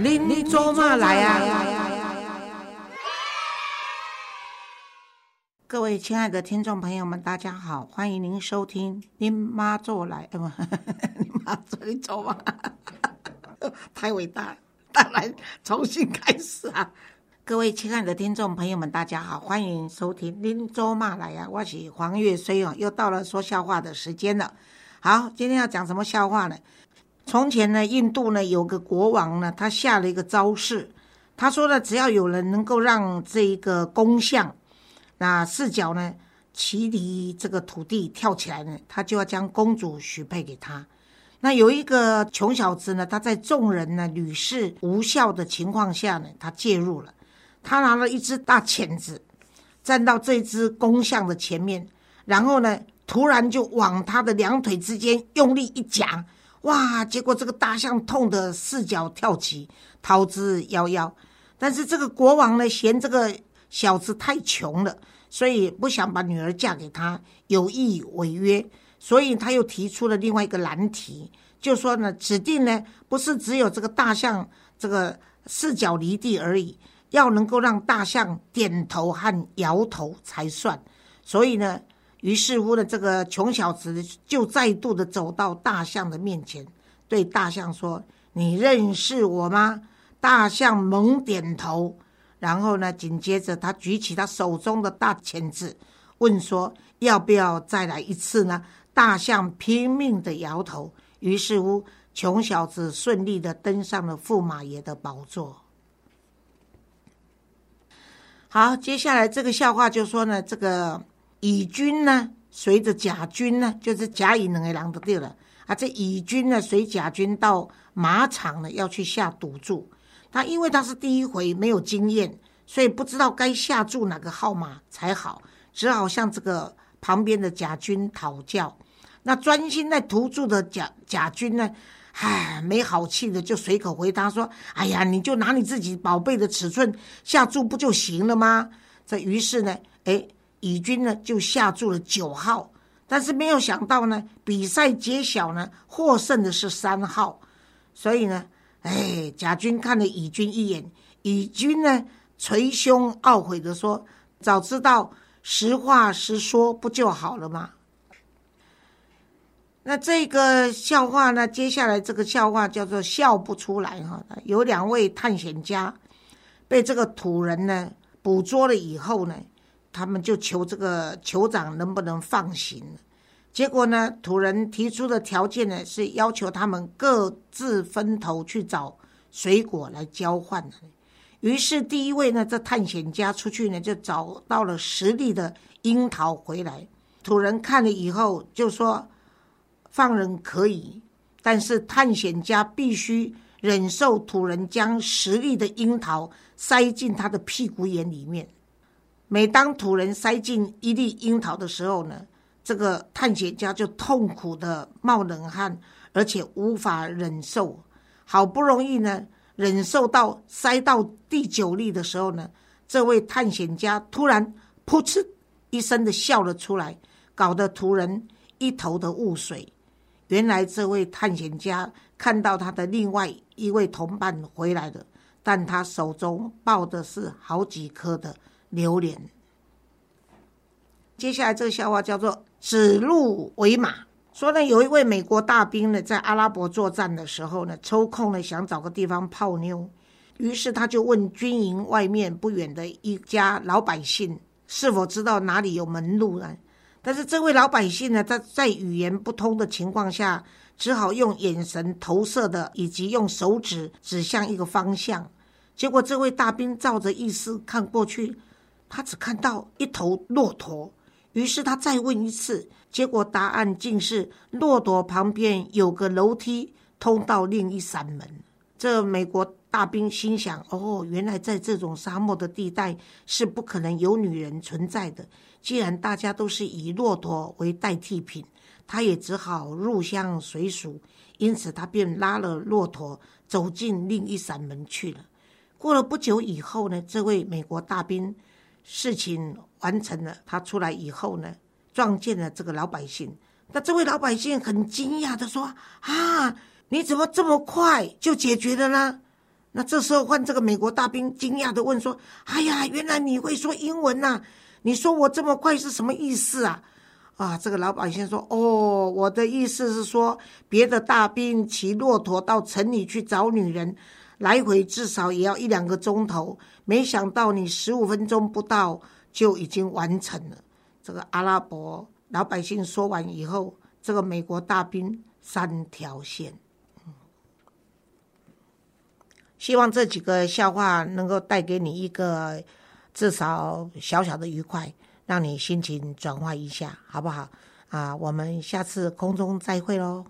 您做嘛来呀？各位亲爱的听众朋友们，大家好，欢迎您收听《您妈做来》呃不，您妈做你走嘛，太伟大了，当然重新开始啊！各位亲爱的听众朋友们，大家好，欢迎收听《您做嘛来呀》，我是黄月虽哦，又到了说笑话的时间了。好，今天要讲什么笑话呢？从前呢，印度呢有个国王呢，他下了一个招式，他说呢，只要有人能够让这一个公象，那四脚呢骑离这个土地跳起来呢，他就要将公主许配给他。那有一个穷小子呢，他在众人呢屡试无效的情况下呢，他介入了，他拿了一只大钳子，站到这只公象的前面，然后呢，突然就往他的两腿之间用力一夹。哇！结果这个大象痛得四脚跳起，逃之夭夭。但是这个国王呢，嫌这个小子太穷了，所以不想把女儿嫁给他，有意违约。所以他又提出了另外一个难题，就说呢，指定呢不是只有这个大象这个四脚离地而已，要能够让大象点头和摇头才算。所以呢。于是乎呢，这个穷小子就再度的走到大象的面前，对大象说：“你认识我吗？”大象猛点头，然后呢，紧接着他举起他手中的大钳子，问说：“要不要再来一次呢？”大象拼命的摇头。于是乎，穷小子顺利的登上了驸马爷的宝座。好，接下来这个笑话就说呢，这个。乙军呢，随着甲军呢，就是甲乙两个人都对了啊。这乙军呢，随甲军到马场呢，要去下赌注。他因为他是第一回没有经验，所以不知道该下注哪个号码才好，只好向这个旁边的甲军讨教。那专心在赌注的甲甲军呢，唉，没好气的就随口回答说：“哎呀，你就拿你自己宝贝的尺寸下注不就行了吗？”这于是呢，哎。乙军呢就下注了九号，但是没有想到呢，比赛揭晓呢，获胜的是三号，所以呢，哎，甲军看了乙军一眼，乙军呢捶胸懊悔的说：“早知道实话实说不就好了吗？”那这个笑话呢，接下来这个笑话叫做笑不出来哈。有两位探险家被这个土人呢捕捉了以后呢。他们就求这个酋长能不能放行，结果呢，土人提出的条件呢是要求他们各自分头去找水果来交换。于是第一位呢，这探险家出去呢就找到了十粒的樱桃回来。土人看了以后就说：“放人可以，但是探险家必须忍受土人将十粒的樱桃塞进他的屁股眼里面。”每当土人塞进一粒樱桃的时候呢，这个探险家就痛苦的冒冷汗，而且无法忍受。好不容易呢，忍受到塞到第九粒的时候呢，这位探险家突然噗嗤一声的笑了出来，搞得土人一头的雾水。原来这位探险家看到他的另外一位同伴回来了，但他手中抱的是好几颗的。榴莲。接下来这个笑话叫做“指鹿为马”。说呢，有一位美国大兵呢，在阿拉伯作战的时候呢，抽空呢想找个地方泡妞，于是他就问军营外面不远的一家老百姓是否知道哪里有门路呢？但是这位老百姓呢，他在语言不通的情况下，只好用眼神投射的，以及用手指指向一个方向。结果这位大兵照着意思看过去。他只看到一头骆驼，于是他再问一次，结果答案竟是骆驼旁边有个楼梯通到另一扇门。这美国大兵心想：哦，原来在这种沙漠的地带是不可能有女人存在的。既然大家都是以骆驼为代替品，他也只好入乡随俗。因此，他便拉了骆驼走进另一扇门去了。过了不久以后呢，这位美国大兵。事情完成了，他出来以后呢，撞见了这个老百姓。那这位老百姓很惊讶的说：“啊，你怎么这么快就解决了呢？”那这时候换这个美国大兵惊讶的问说：“哎呀，原来你会说英文呐？你说我这么快是什么意思啊？”啊，这个老百姓说：“哦，我的意思是说，别的大兵骑骆驼到城里去找女人，来回至少也要一两个钟头。没想到你十五分钟不到就已经完成了。”这个阿拉伯老百姓说完以后，这个美国大兵三条线。希望这几个笑话能够带给你一个至少小小的愉快，让你心情转换一下，好不好？啊，我们下次空中再会喽。